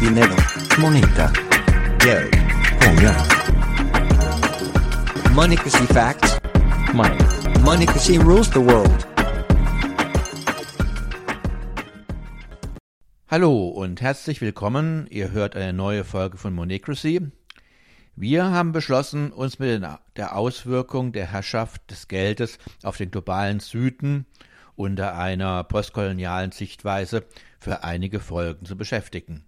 dinero, moneta, Geld, Hunger. Monocracy facts. Money. Monocracy rules the world. Hallo und herzlich willkommen. Ihr hört eine neue Folge von Monocracy. Wir haben beschlossen, uns mit der Auswirkung der Herrschaft des Geldes auf den globalen Süden unter einer postkolonialen Sichtweise für einige Folgen zu beschäftigen.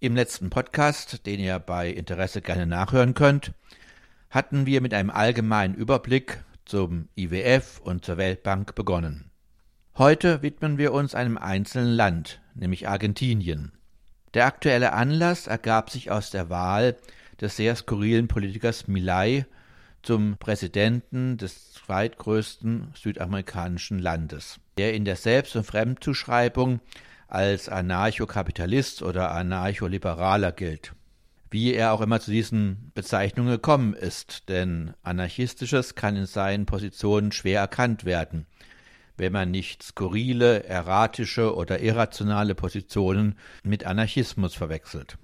Im letzten Podcast, den ihr bei Interesse gerne nachhören könnt, hatten wir mit einem allgemeinen Überblick zum IWF und zur Weltbank begonnen. Heute widmen wir uns einem einzelnen Land, nämlich Argentinien. Der aktuelle Anlass ergab sich aus der Wahl des sehr skurrilen Politikers Milei zum Präsidenten des zweitgrößten südamerikanischen Landes, der in der Selbst- und Fremdzuschreibung als Anarchokapitalist oder Anarcholiberaler gilt. Wie er auch immer zu diesen Bezeichnungen gekommen ist, denn Anarchistisches kann in seinen Positionen schwer erkannt werden, wenn man nicht skurrile, erratische oder irrationale Positionen mit Anarchismus verwechselt.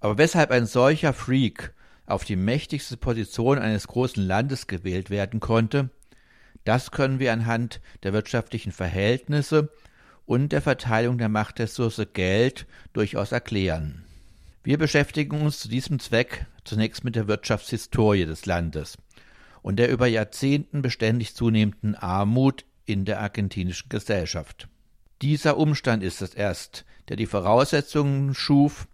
Aber weshalb ein solcher Freak auf die mächtigste Position eines großen Landes gewählt werden konnte, das können wir anhand der wirtschaftlichen Verhältnisse und der Verteilung der Machtressource Geld durchaus erklären. Wir beschäftigen uns zu diesem Zweck zunächst mit der Wirtschaftshistorie des Landes und der über Jahrzehnten beständig zunehmenden Armut in der argentinischen Gesellschaft. Dieser Umstand ist es erst, der die Voraussetzungen schuf,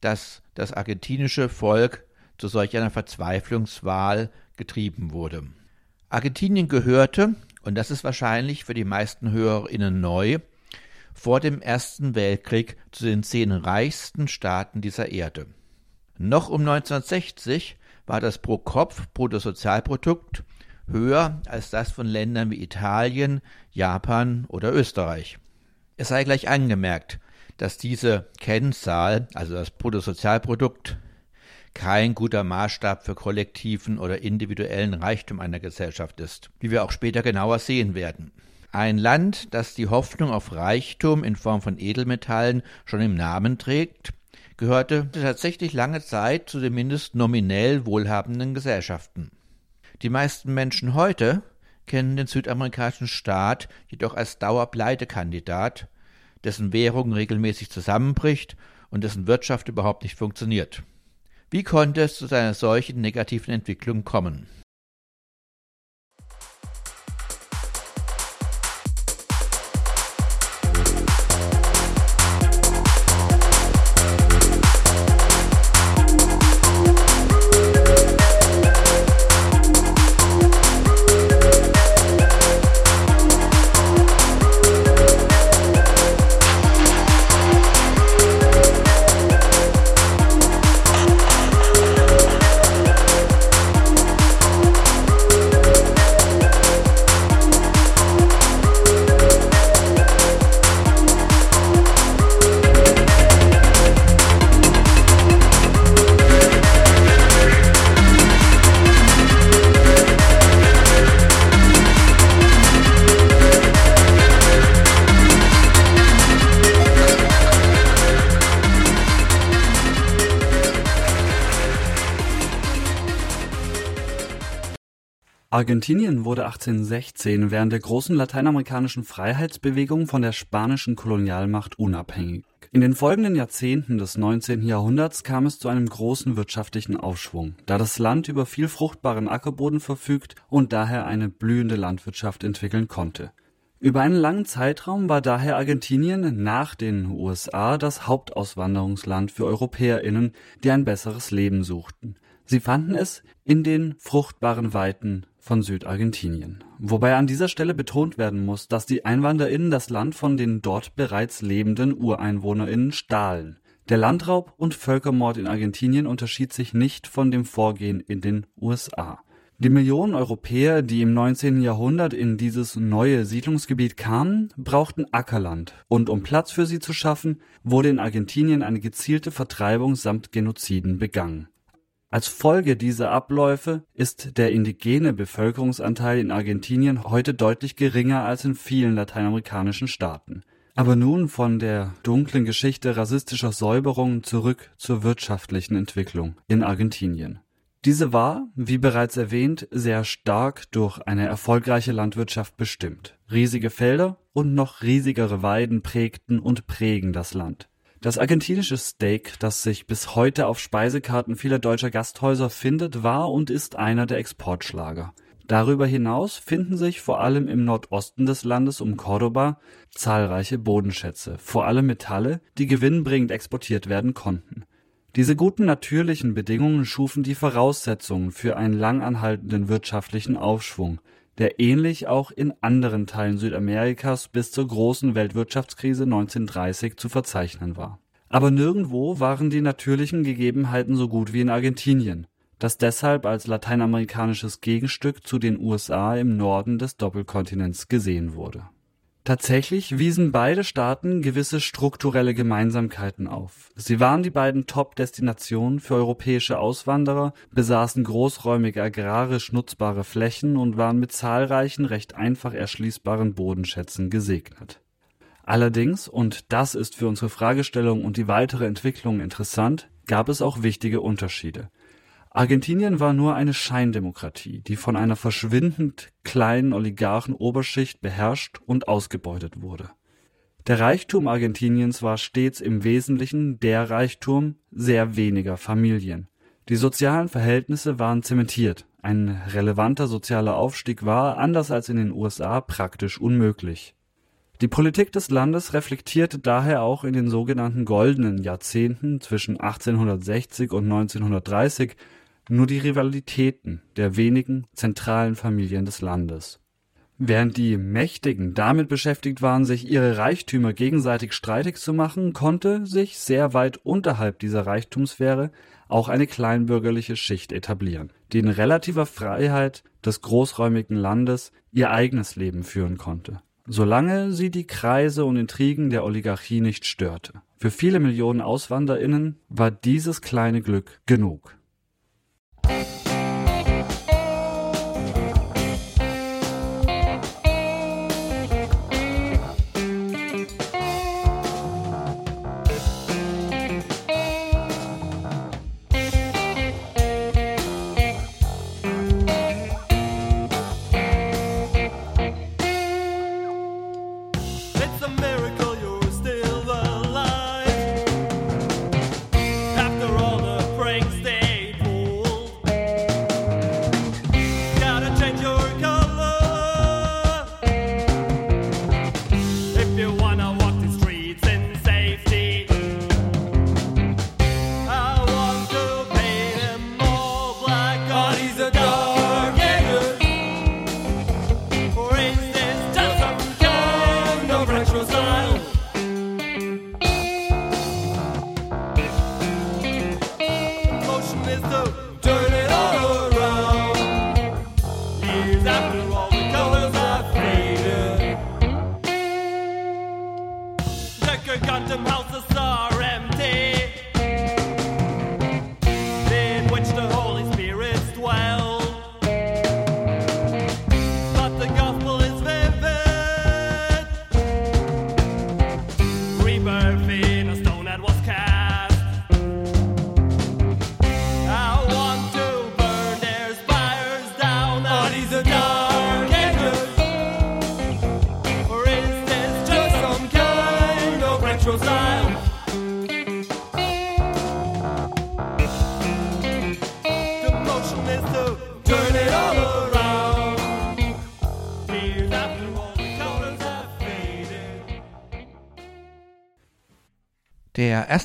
dass das argentinische Volk zu solch einer Verzweiflungswahl getrieben wurde. Argentinien gehörte, und das ist wahrscheinlich für die meisten Hörerinnen neu, vor dem Ersten Weltkrieg zu den zehn reichsten Staaten dieser Erde. Noch um 1960 war das Pro-Kopf-Bruttosozialprodukt höher als das von Ländern wie Italien, Japan oder Österreich. Es sei gleich angemerkt, dass diese Kennzahl, also das Bruttosozialprodukt, kein guter Maßstab für kollektiven oder individuellen Reichtum einer Gesellschaft ist, wie wir auch später genauer sehen werden. Ein Land, das die Hoffnung auf Reichtum in Form von Edelmetallen schon im Namen trägt, gehörte tatsächlich lange Zeit zu den mindest nominell wohlhabenden Gesellschaften. Die meisten Menschen heute kennen den südamerikanischen Staat jedoch als Dauerpleitekandidat, dessen Währung regelmäßig zusammenbricht und dessen Wirtschaft überhaupt nicht funktioniert. Wie konnte es zu einer solchen negativen Entwicklung kommen? Argentinien wurde 1816 während der großen lateinamerikanischen Freiheitsbewegung von der spanischen Kolonialmacht unabhängig. In den folgenden Jahrzehnten des 19. Jahrhunderts kam es zu einem großen wirtschaftlichen Aufschwung, da das Land über viel fruchtbaren Ackerboden verfügt und daher eine blühende Landwirtschaft entwickeln konnte. Über einen langen Zeitraum war daher Argentinien nach den USA das Hauptauswanderungsland für EuropäerInnen, die ein besseres Leben suchten. Sie fanden es in den fruchtbaren Weiten von Südargentinien. Wobei an dieser Stelle betont werden muss, dass die EinwanderInnen das Land von den dort bereits lebenden UreinwohnerInnen stahlen. Der Landraub und Völkermord in Argentinien unterschied sich nicht von dem Vorgehen in den USA. Die Millionen Europäer, die im 19. Jahrhundert in dieses neue Siedlungsgebiet kamen, brauchten Ackerland, und um Platz für sie zu schaffen, wurde in Argentinien eine gezielte Vertreibung samt Genoziden begangen als Folge dieser Abläufe ist der indigene Bevölkerungsanteil in Argentinien heute deutlich geringer als in vielen lateinamerikanischen Staaten. Aber nun von der dunklen Geschichte rassistischer Säuberungen zurück zur wirtschaftlichen Entwicklung in Argentinien. Diese war, wie bereits erwähnt, sehr stark durch eine erfolgreiche Landwirtschaft bestimmt. Riesige Felder und noch riesigere Weiden prägten und prägen das Land. Das argentinische Steak, das sich bis heute auf Speisekarten vieler deutscher Gasthäuser findet, war und ist einer der Exportschlager. Darüber hinaus finden sich vor allem im Nordosten des Landes um Córdoba zahlreiche Bodenschätze, vor allem Metalle, die gewinnbringend exportiert werden konnten. Diese guten natürlichen Bedingungen schufen die Voraussetzungen für einen lang anhaltenden wirtschaftlichen Aufschwung, der ähnlich auch in anderen Teilen Südamerikas bis zur großen Weltwirtschaftskrise 1930 zu verzeichnen war. Aber nirgendwo waren die natürlichen Gegebenheiten so gut wie in Argentinien das deshalb als lateinamerikanisches Gegenstück zu den USA im Norden des Doppelkontinents gesehen wurde. Tatsächlich wiesen beide Staaten gewisse strukturelle Gemeinsamkeiten auf. Sie waren die beiden Top-Destinationen für europäische Auswanderer, besaßen großräumige agrarisch nutzbare Flächen und waren mit zahlreichen recht einfach erschließbaren Bodenschätzen gesegnet. Allerdings, und das ist für unsere Fragestellung und die weitere Entwicklung interessant, gab es auch wichtige Unterschiede Argentinien war nur eine Scheindemokratie, die von einer verschwindend kleinen Oligarchen-Oberschicht beherrscht und ausgebeutet wurde. Der Reichtum Argentiniens war stets im Wesentlichen der Reichtum sehr weniger Familien. Die sozialen Verhältnisse waren zementiert, ein relevanter sozialer Aufstieg war, anders als in den USA, praktisch unmöglich. Die Politik des Landes reflektierte daher auch in den sogenannten Goldenen Jahrzehnten zwischen 1860 und 1930 nur die Rivalitäten der wenigen zentralen Familien des Landes. Während die Mächtigen damit beschäftigt waren, sich ihre Reichtümer gegenseitig streitig zu machen, konnte sich sehr weit unterhalb dieser Reichtumssphäre auch eine kleinbürgerliche Schicht etablieren, die in relativer Freiheit des großräumigen Landes ihr eigenes Leben führen konnte, solange sie die Kreise und Intrigen der Oligarchie nicht störte. Für viele Millionen Auswanderinnen war dieses kleine Glück genug. Der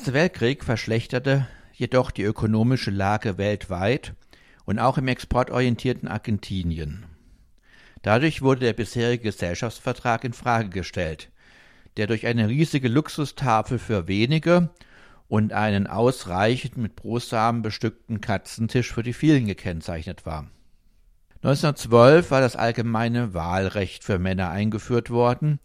Erste Weltkrieg verschlechterte jedoch die ökonomische Lage weltweit und auch im exportorientierten Argentinien. Dadurch wurde der bisherige Gesellschaftsvertrag in Frage gestellt, der durch eine riesige Luxustafel für wenige und einen ausreichend mit Brosamen bestückten Katzentisch für die vielen gekennzeichnet war. 1912 war das allgemeine Wahlrecht für Männer eingeführt worden,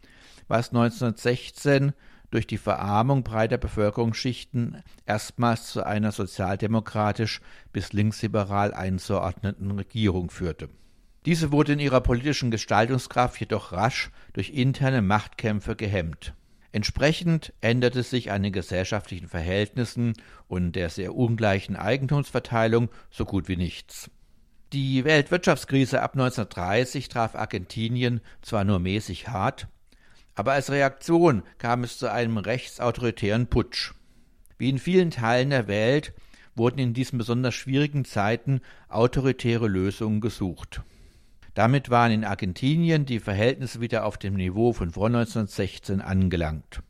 was 1916 durch die Verarmung breiter Bevölkerungsschichten erstmals zu einer sozialdemokratisch bis linksliberal einzuordneten Regierung führte. Diese wurde in ihrer politischen Gestaltungskraft jedoch rasch durch interne Machtkämpfe gehemmt. Entsprechend änderte sich an den gesellschaftlichen Verhältnissen und der sehr ungleichen Eigentumsverteilung so gut wie nichts. Die Weltwirtschaftskrise ab 1930 traf Argentinien zwar nur mäßig hart, aber als Reaktion kam es zu einem rechtsautoritären Putsch. Wie in vielen Teilen der Welt wurden in diesen besonders schwierigen Zeiten autoritäre Lösungen gesucht. Damit waren in Argentinien die Verhältnisse wieder auf dem Niveau von vor 1916 angelangt.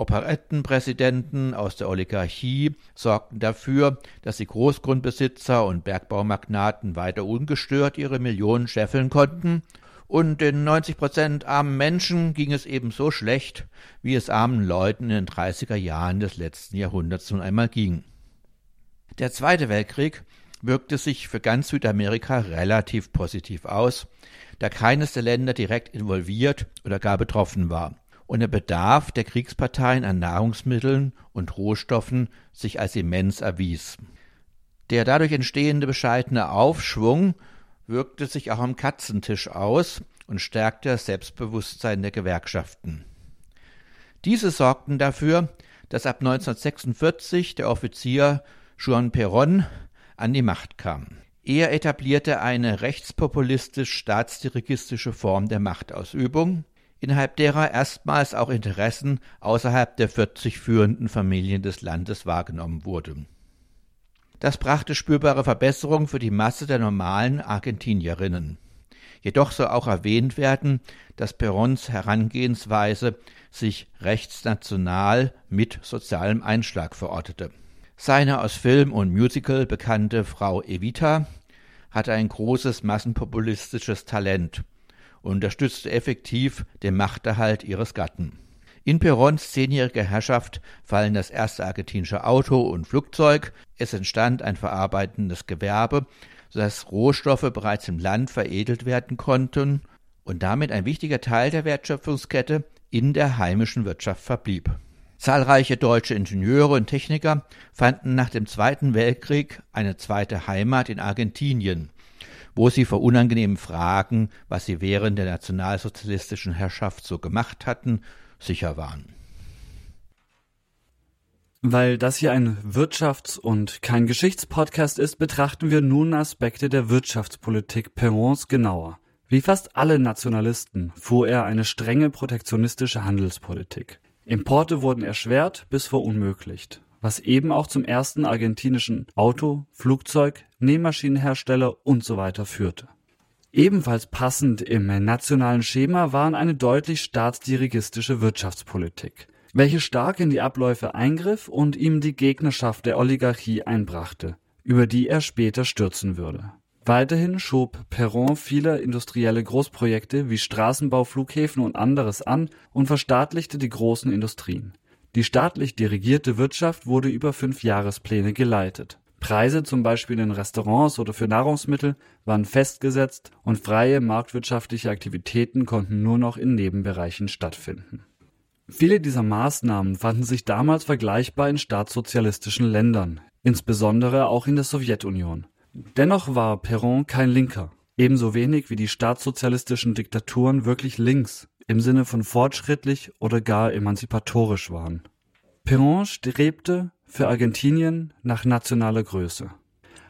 Operettenpräsidenten aus der Oligarchie sorgten dafür, dass die Großgrundbesitzer und Bergbaumagnaten weiter ungestört ihre Millionen scheffeln konnten, und den 90 Prozent armen Menschen ging es ebenso schlecht, wie es armen Leuten in den 30er Jahren des letzten Jahrhunderts nun einmal ging. Der Zweite Weltkrieg wirkte sich für ganz Südamerika relativ positiv aus, da keines der Länder direkt involviert oder gar betroffen war und der Bedarf der Kriegsparteien an Nahrungsmitteln und Rohstoffen sich als immens erwies. Der dadurch entstehende bescheidene Aufschwung wirkte sich auch am Katzentisch aus und stärkte das Selbstbewusstsein der Gewerkschaften. Diese sorgten dafür, dass ab 1946 der Offizier Juan Perón an die Macht kam. Er etablierte eine rechtspopulistisch-staatsdirigistische Form der Machtausübung, innerhalb derer erstmals auch Interessen außerhalb der 40 führenden Familien des Landes wahrgenommen wurden. Das brachte spürbare Verbesserungen für die Masse der normalen Argentinierinnen. Jedoch soll auch erwähnt werden, dass Perons Herangehensweise sich rechtsnational mit sozialem Einschlag verortete. Seine aus Film und Musical bekannte Frau Evita hatte ein großes massenpopulistisches Talent und unterstützte effektiv den Machterhalt ihres Gatten. In Perons zehnjähriger Herrschaft fallen das erste argentinische Auto und Flugzeug, es entstand ein verarbeitendes Gewerbe, sodass Rohstoffe bereits im Land veredelt werden konnten und damit ein wichtiger Teil der Wertschöpfungskette in der heimischen Wirtschaft verblieb. Zahlreiche deutsche Ingenieure und Techniker fanden nach dem Zweiten Weltkrieg eine zweite Heimat in Argentinien, wo sie vor unangenehmen Fragen, was sie während der nationalsozialistischen Herrschaft so gemacht hatten, sicher waren. Weil das hier ein Wirtschafts- und kein Geschichtspodcast ist, betrachten wir nun Aspekte der Wirtschaftspolitik Perons genauer. Wie fast alle Nationalisten fuhr er eine strenge protektionistische Handelspolitik. Importe wurden erschwert bis verunmöglicht, was eben auch zum ersten argentinischen Auto, Flugzeug, Nähmaschinenhersteller usw. führte. Ebenfalls passend im nationalen Schema waren eine deutlich staatsdirigistische Wirtschaftspolitik, welche stark in die Abläufe eingriff und ihm die Gegnerschaft der Oligarchie einbrachte, über die er später stürzen würde Weiterhin schob Perron viele industrielle Großprojekte wie Straßenbau, Flughäfen und anderes an und verstaatlichte die großen Industrien. Die staatlich dirigierte Wirtschaft wurde über Fünfjahrespläne geleitet. Preise zum Beispiel in Restaurants oder für Nahrungsmittel waren festgesetzt und freie marktwirtschaftliche Aktivitäten konnten nur noch in Nebenbereichen stattfinden. Viele dieser Maßnahmen fanden sich damals vergleichbar in staatssozialistischen Ländern, insbesondere auch in der Sowjetunion Dennoch war Perón kein Linker, ebenso wenig wie die staatssozialistischen Diktaturen wirklich links im Sinne von fortschrittlich oder gar emanzipatorisch waren. Perón strebte für Argentinien nach nationaler Größe,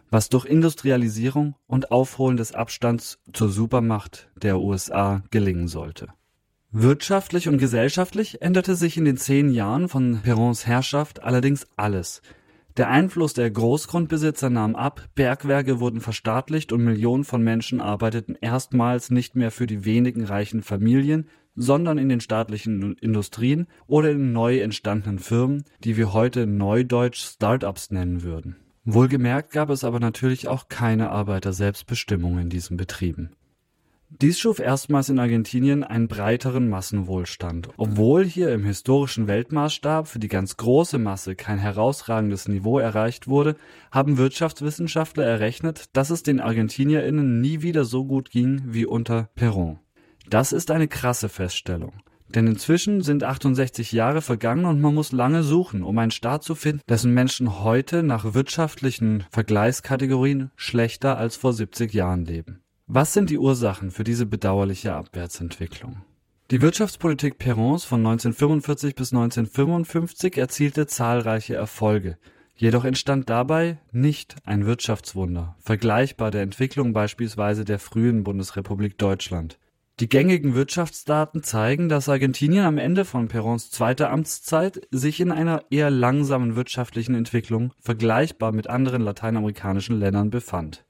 was durch Industrialisierung und Aufholen des Abstands zur Supermacht der USA gelingen sollte. Wirtschaftlich und gesellschaftlich änderte sich in den zehn Jahren von Perons Herrschaft allerdings alles der Einfluss der Großgrundbesitzer nahm ab, Bergwerke wurden verstaatlicht und Millionen von Menschen arbeiteten erstmals nicht mehr für die wenigen reichen Familien, sondern in den staatlichen Industrien oder in neu entstandenen Firmen, die wir heute neudeutsch Start-ups nennen würden. Wohlgemerkt gab es aber natürlich auch keine Arbeiterselbstbestimmung in diesen Betrieben dies schuf erstmals in Argentinien einen breiteren Massenwohlstand. Obwohl hier im historischen Weltmaßstab für die ganz große Masse kein herausragendes Niveau erreicht wurde, haben Wirtschaftswissenschaftler errechnet, dass es den ArgentinierInnen nie wieder so gut ging wie unter Perón. Das ist eine krasse Feststellung. Denn inzwischen sind 68 Jahre vergangen und man muss lange suchen, um einen Staat zu finden, dessen Menschen heute nach wirtschaftlichen Vergleichskategorien schlechter als vor 70 Jahren leben. Was sind die Ursachen für diese bedauerliche Abwärtsentwicklung? Die Wirtschaftspolitik Perons von 1945 bis 1955 erzielte zahlreiche Erfolge. Jedoch entstand dabei nicht ein Wirtschaftswunder, vergleichbar der Entwicklung beispielsweise der frühen Bundesrepublik Deutschland. Die gängigen Wirtschaftsdaten zeigen, dass Argentinien am Ende von Perons zweiter Amtszeit sich in einer eher langsamen wirtschaftlichen Entwicklung vergleichbar mit anderen lateinamerikanischen Ländern befand.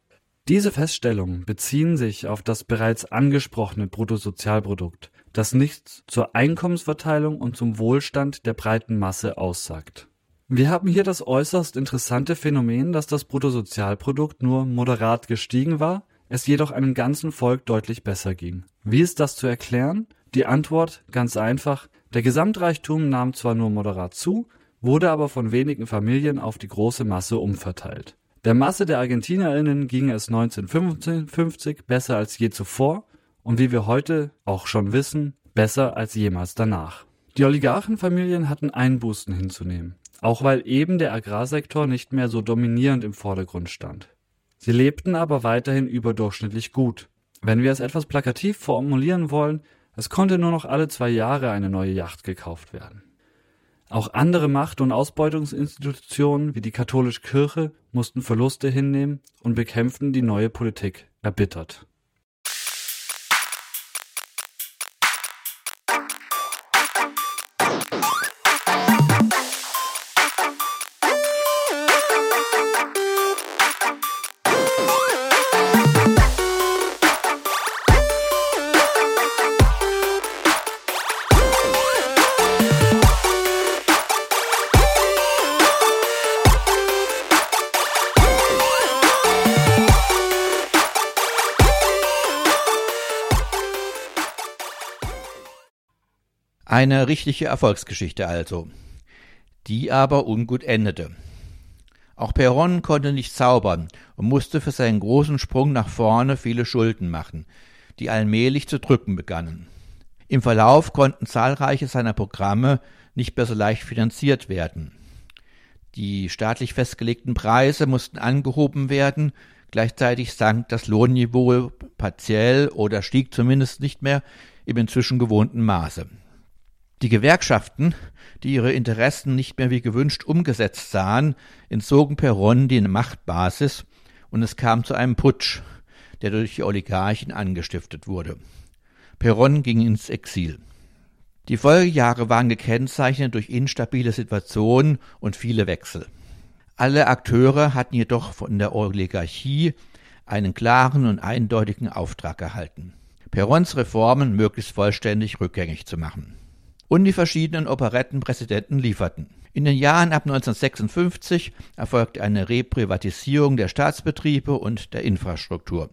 Diese Feststellungen beziehen sich auf das bereits angesprochene Bruttosozialprodukt, das nichts zur Einkommensverteilung und zum Wohlstand der breiten Masse aussagt. Wir haben hier das äußerst interessante Phänomen, dass das Bruttosozialprodukt nur moderat gestiegen war, es jedoch einem ganzen Volk deutlich besser ging. Wie ist das zu erklären? Die Antwort ganz einfach, der Gesamtreichtum nahm zwar nur moderat zu, wurde aber von wenigen Familien auf die große Masse umverteilt. Der Masse der Argentinierinnen ging es 1955 besser als je zuvor und wie wir heute auch schon wissen, besser als jemals danach. Die Oligarchenfamilien hatten Einbußen hinzunehmen, auch weil eben der Agrarsektor nicht mehr so dominierend im Vordergrund stand. Sie lebten aber weiterhin überdurchschnittlich gut. Wenn wir es etwas plakativ formulieren wollen, es konnte nur noch alle zwei Jahre eine neue Yacht gekauft werden. Auch andere Macht- und Ausbeutungsinstitutionen wie die katholische Kirche mussten Verluste hinnehmen und bekämpften die neue Politik erbittert. Eine richtige Erfolgsgeschichte also, die aber ungut endete. Auch Perron konnte nicht zaubern und musste für seinen großen Sprung nach vorne viele Schulden machen, die allmählich zu drücken begannen. Im Verlauf konnten zahlreiche seiner Programme nicht mehr so leicht finanziert werden. Die staatlich festgelegten Preise mussten angehoben werden, gleichzeitig sank das Lohnniveau partiell oder stieg zumindest nicht mehr im inzwischen gewohnten Maße. Die Gewerkschaften, die ihre Interessen nicht mehr wie gewünscht umgesetzt sahen, entzogen Perron die Machtbasis und es kam zu einem Putsch, der durch die Oligarchen angestiftet wurde. Perron ging ins Exil. Die Folgejahre waren gekennzeichnet durch instabile Situationen und viele Wechsel. Alle Akteure hatten jedoch von der Oligarchie einen klaren und eindeutigen Auftrag erhalten, Perrons Reformen möglichst vollständig rückgängig zu machen und die verschiedenen Operettenpräsidenten lieferten. In den Jahren ab 1956 erfolgte eine Reprivatisierung der Staatsbetriebe und der Infrastruktur.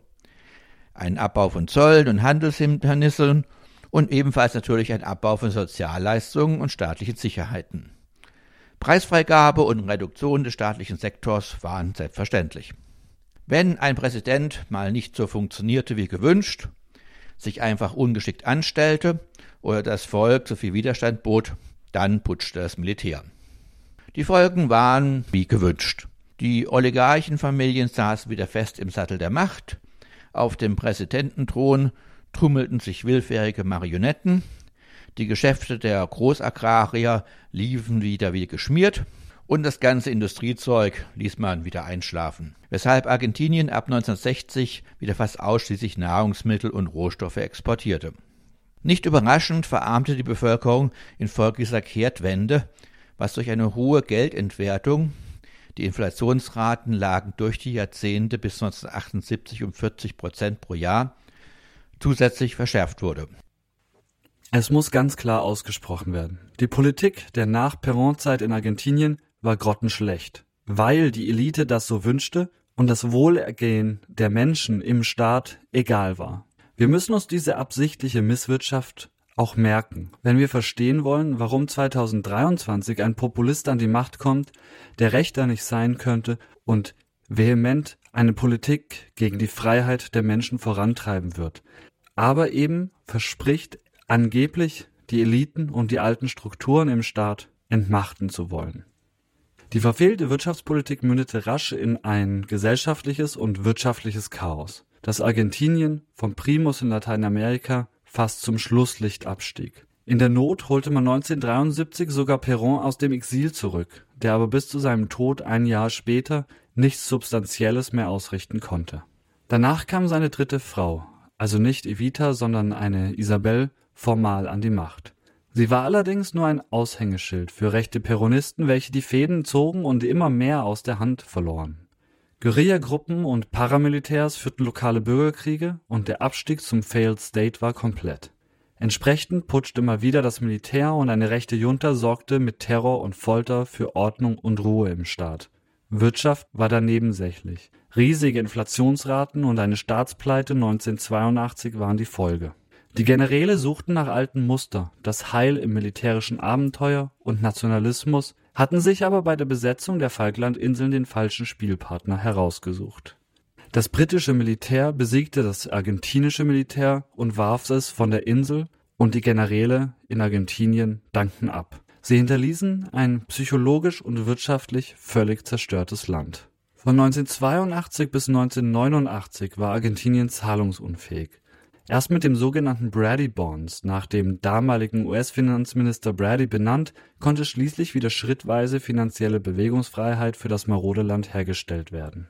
Ein Abbau von Zöllen und Handelshindernissen und ebenfalls natürlich ein Abbau von Sozialleistungen und staatlichen Sicherheiten. Preisfreigabe und Reduktion des staatlichen Sektors waren selbstverständlich. Wenn ein Präsident mal nicht so funktionierte wie gewünscht, sich einfach ungeschickt anstellte oder das Volk zu viel Widerstand bot, dann putschte das Militär. Die Folgen waren wie gewünscht. Die Oligarchenfamilien saßen wieder fest im Sattel der Macht, auf dem Präsidententhron tummelten sich willfährige Marionetten, die Geschäfte der Großagrarier liefen wieder wie geschmiert und das ganze Industriezeug ließ man wieder einschlafen, weshalb Argentinien ab 1960 wieder fast ausschließlich Nahrungsmittel und Rohstoffe exportierte. Nicht überraschend verarmte die Bevölkerung infolge dieser Kehrtwende, was durch eine hohe Geldentwertung die Inflationsraten lagen durch die Jahrzehnte bis 1978 um 40 Prozent pro Jahr zusätzlich verschärft wurde. Es muss ganz klar ausgesprochen werden. Die Politik der Nach-Perron-Zeit in Argentinien war grottenschlecht, weil die Elite das so wünschte und das Wohlergehen der Menschen im Staat egal war. Wir müssen uns diese absichtliche Misswirtschaft auch merken, wenn wir verstehen wollen, warum 2023 ein Populist an die Macht kommt, der rechter nicht sein könnte und vehement eine Politik gegen die Freiheit der Menschen vorantreiben wird, aber eben verspricht, angeblich die Eliten und die alten Strukturen im Staat entmachten zu wollen. Die verfehlte Wirtschaftspolitik mündete rasch in ein gesellschaftliches und wirtschaftliches Chaos das Argentinien vom Primus in Lateinamerika fast zum Schlusslicht abstieg. In der Not holte man 1973 sogar Perron aus dem Exil zurück, der aber bis zu seinem Tod ein Jahr später nichts Substanzielles mehr ausrichten konnte. Danach kam seine dritte Frau, also nicht Evita, sondern eine Isabel, formal an die Macht. Sie war allerdings nur ein Aushängeschild für rechte Peronisten, welche die Fäden zogen und immer mehr aus der Hand verloren. Guerillagruppen und Paramilitärs führten lokale Bürgerkriege und der Abstieg zum Failed State war komplett. Entsprechend putschte immer wieder das Militär und eine rechte Junta sorgte mit Terror und Folter für Ordnung und Ruhe im Staat. Wirtschaft war da nebensächlich. Riesige Inflationsraten und eine Staatspleite 1982 waren die Folge. Die Generäle suchten nach alten Muster, das Heil im militärischen Abenteuer und Nationalismus, hatten sich aber bei der Besetzung der Falklandinseln den falschen Spielpartner herausgesucht das britische Militär besiegte das argentinische Militär und warf es von der Insel, und die Generäle in Argentinien dankten ab. Sie hinterließen ein psychologisch und wirtschaftlich völlig zerstörtes Land. Von 1982 bis 1989 war Argentinien zahlungsunfähig. Erst mit dem sogenannten Brady Bonds, nach dem damaligen US-Finanzminister Brady benannt, konnte schließlich wieder schrittweise finanzielle Bewegungsfreiheit für das marode Land hergestellt werden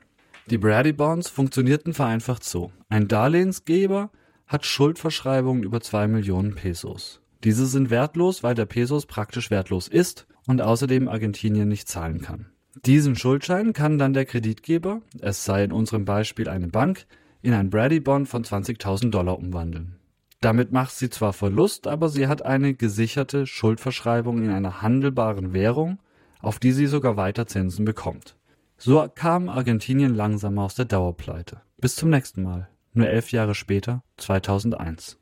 die Brady Bonds funktionierten vereinfacht so. Ein Darlehensgeber hat Schuldverschreibungen über zwei Millionen Pesos. Diese sind wertlos, weil der Pesos praktisch wertlos ist und außerdem Argentinien nicht zahlen kann. Diesen Schuldschein kann dann der Kreditgeber, es sei in unserem Beispiel eine Bank, in ein Brady Bond von 20.000 Dollar umwandeln. Damit macht sie zwar Verlust, aber sie hat eine gesicherte Schuldverschreibung in einer handelbaren Währung, auf die sie sogar weiter Zinsen bekommt. So kam Argentinien langsam aus der Dauerpleite. Bis zum nächsten Mal, nur elf Jahre später, 2001.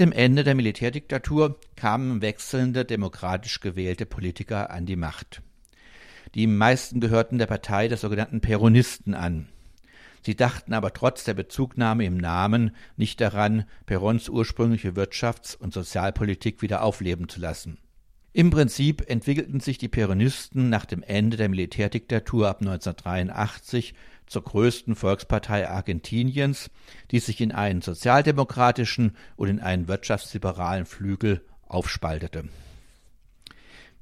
dem Ende der Militärdiktatur kamen wechselnde demokratisch gewählte Politiker an die Macht. Die meisten gehörten der Partei der sogenannten Peronisten an. Sie dachten aber trotz der Bezugnahme im Namen nicht daran, Perons ursprüngliche Wirtschafts- und Sozialpolitik wieder aufleben zu lassen. Im Prinzip entwickelten sich die Peronisten nach dem Ende der Militärdiktatur ab 1983 zur größten Volkspartei Argentiniens, die sich in einen sozialdemokratischen und in einen wirtschaftsliberalen Flügel aufspaltete.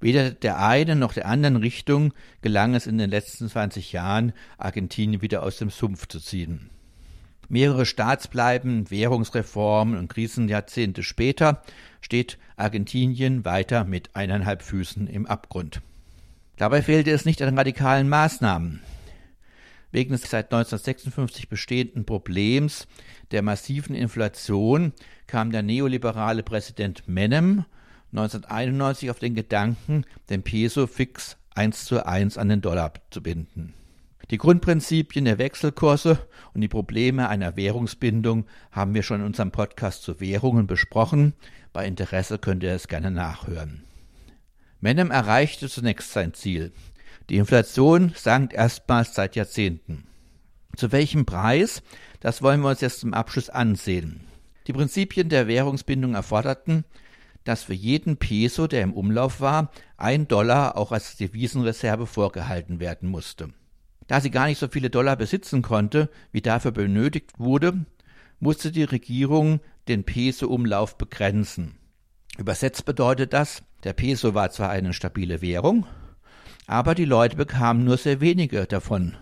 Weder der einen noch der anderen Richtung gelang es in den letzten 20 Jahren, Argentinien wieder aus dem Sumpf zu ziehen. Mehrere Staatsbleiben, Währungsreformen und Krisenjahrzehnte später steht Argentinien weiter mit eineinhalb Füßen im Abgrund. Dabei fehlte es nicht an radikalen Maßnahmen. Wegen des seit 1956 bestehenden Problems der massiven Inflation kam der neoliberale Präsident Menem 1991 auf den Gedanken, den Peso fix eins zu eins an den Dollar zu binden. Die Grundprinzipien der Wechselkurse und die Probleme einer Währungsbindung haben wir schon in unserem Podcast zu Währungen besprochen. Bei Interesse könnt ihr es gerne nachhören. Menem erreichte zunächst sein Ziel. Die Inflation sank erstmals seit Jahrzehnten. Zu welchem Preis? Das wollen wir uns jetzt zum Abschluss ansehen. Die Prinzipien der Währungsbindung erforderten, dass für jeden Peso, der im Umlauf war, ein Dollar auch als Devisenreserve vorgehalten werden musste. Da sie gar nicht so viele Dollar besitzen konnte, wie dafür benötigt wurde, musste die Regierung den Peso-Umlauf begrenzen. Übersetzt bedeutet das, der Peso war zwar eine stabile Währung, aber die Leute bekamen nur sehr wenige davon.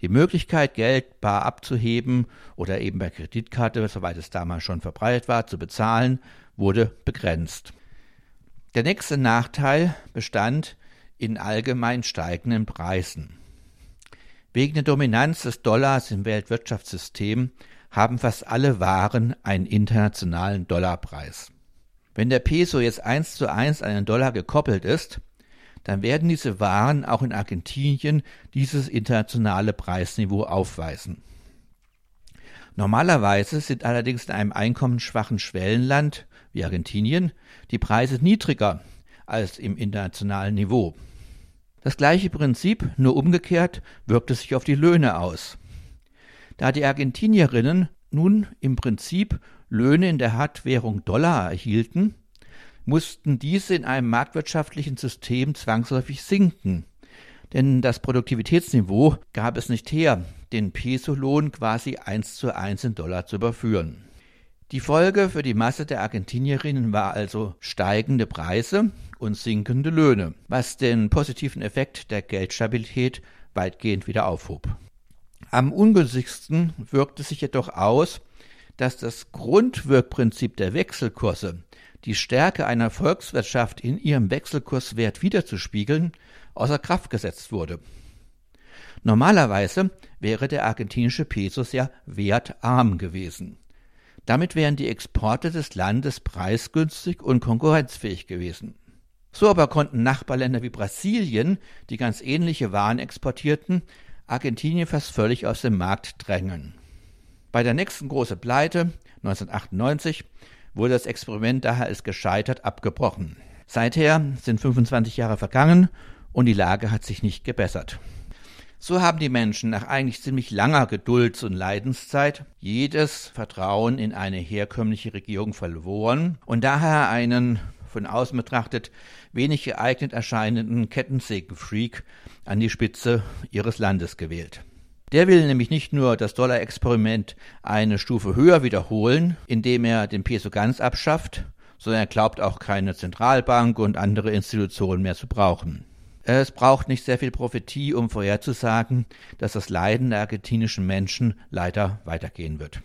Die Möglichkeit, Geld bar abzuheben oder eben bei Kreditkarte, soweit es damals schon verbreitet war, zu bezahlen, wurde begrenzt. Der nächste Nachteil bestand in allgemein steigenden Preisen. Wegen der Dominanz des Dollars im Weltwirtschaftssystem haben fast alle Waren einen internationalen Dollarpreis. Wenn der Peso jetzt eins zu eins an den Dollar gekoppelt ist, dann werden diese Waren auch in Argentinien dieses internationale Preisniveau aufweisen. Normalerweise sind allerdings in einem einkommensschwachen Schwellenland wie Argentinien die Preise niedriger als im internationalen Niveau. Das gleiche Prinzip, nur umgekehrt, wirkte sich auf die Löhne aus. Da die Argentinierinnen nun im Prinzip Löhne in der Hartwährung Dollar erhielten, mussten diese in einem marktwirtschaftlichen System zwangsläufig sinken. Denn das Produktivitätsniveau gab es nicht her, den Pesolohn quasi eins zu eins in Dollar zu überführen. Die Folge für die Masse der Argentinierinnen war also steigende Preise und sinkende Löhne, was den positiven Effekt der Geldstabilität weitgehend wieder aufhob. Am ungünstigsten wirkte sich jedoch aus, dass das Grundwirkprinzip der Wechselkurse, die Stärke einer Volkswirtschaft in ihrem Wechselkurswert wiederzuspiegeln, außer Kraft gesetzt wurde. Normalerweise wäre der argentinische Peso sehr wertarm gewesen. Damit wären die Exporte des Landes preisgünstig und konkurrenzfähig gewesen. So aber konnten Nachbarländer wie Brasilien, die ganz ähnliche Waren exportierten, Argentinien fast völlig aus dem Markt drängen. Bei der nächsten großen Pleite 1998 wurde das Experiment daher als gescheitert abgebrochen. Seither sind 25 Jahre vergangen und die Lage hat sich nicht gebessert. So haben die Menschen nach eigentlich ziemlich langer Gedulds- und Leidenszeit jedes Vertrauen in eine herkömmliche Regierung verloren und daher einen von außen betrachtet wenig geeignet erscheinenden Kettensägenfreak an die Spitze ihres Landes gewählt. Der will nämlich nicht nur das Dollar-Experiment eine Stufe höher wiederholen, indem er den Peso ganz abschafft, sondern er glaubt auch keine Zentralbank und andere Institutionen mehr zu brauchen. Es braucht nicht sehr viel Prophetie, um vorherzusagen, dass das Leiden der argentinischen Menschen leider weitergehen wird.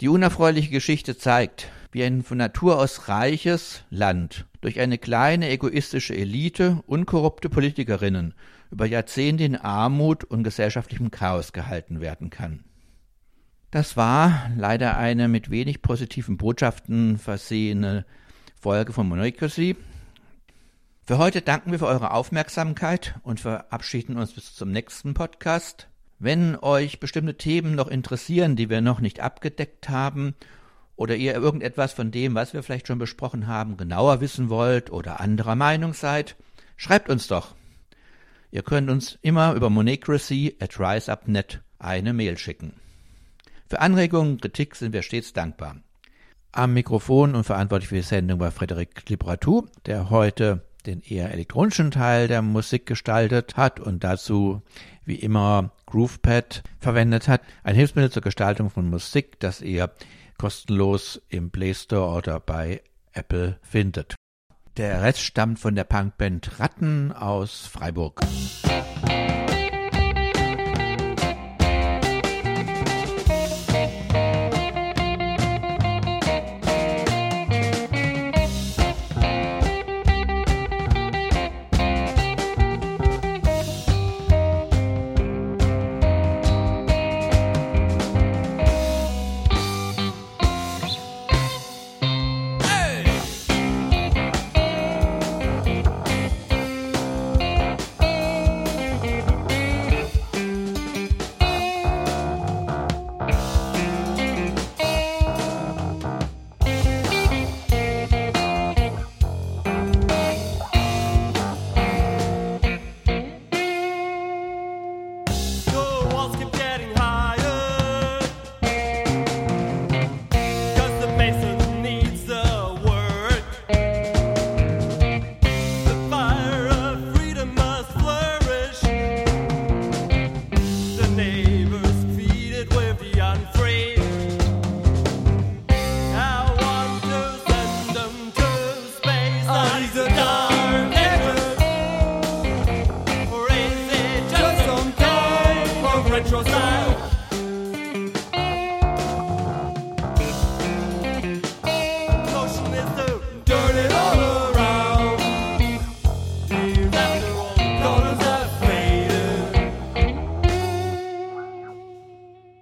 Die unerfreuliche Geschichte zeigt, wie ein von Natur aus reiches Land durch eine kleine egoistische Elite und korrupte Politikerinnen über Jahrzehnte in Armut und gesellschaftlichem Chaos gehalten werden kann. Das war leider eine mit wenig positiven Botschaften versehene Folge von Monocracy, für heute danken wir für eure Aufmerksamkeit und verabschieden uns bis zum nächsten Podcast. Wenn euch bestimmte Themen noch interessieren, die wir noch nicht abgedeckt haben, oder ihr irgendetwas von dem, was wir vielleicht schon besprochen haben, genauer wissen wollt oder anderer Meinung seid, schreibt uns doch. Ihr könnt uns immer über monacracy at riseupnet eine Mail schicken. Für Anregungen und Kritik sind wir stets dankbar. Am Mikrofon und verantwortlich für die Sendung war Frederik Libratou, der heute den eher elektronischen Teil der Musik gestaltet hat und dazu wie immer GroovePad verwendet hat. Ein Hilfsmittel zur Gestaltung von Musik, das ihr kostenlos im Play Store oder bei Apple findet. Der Rest stammt von der Punkband Ratten aus Freiburg. Musik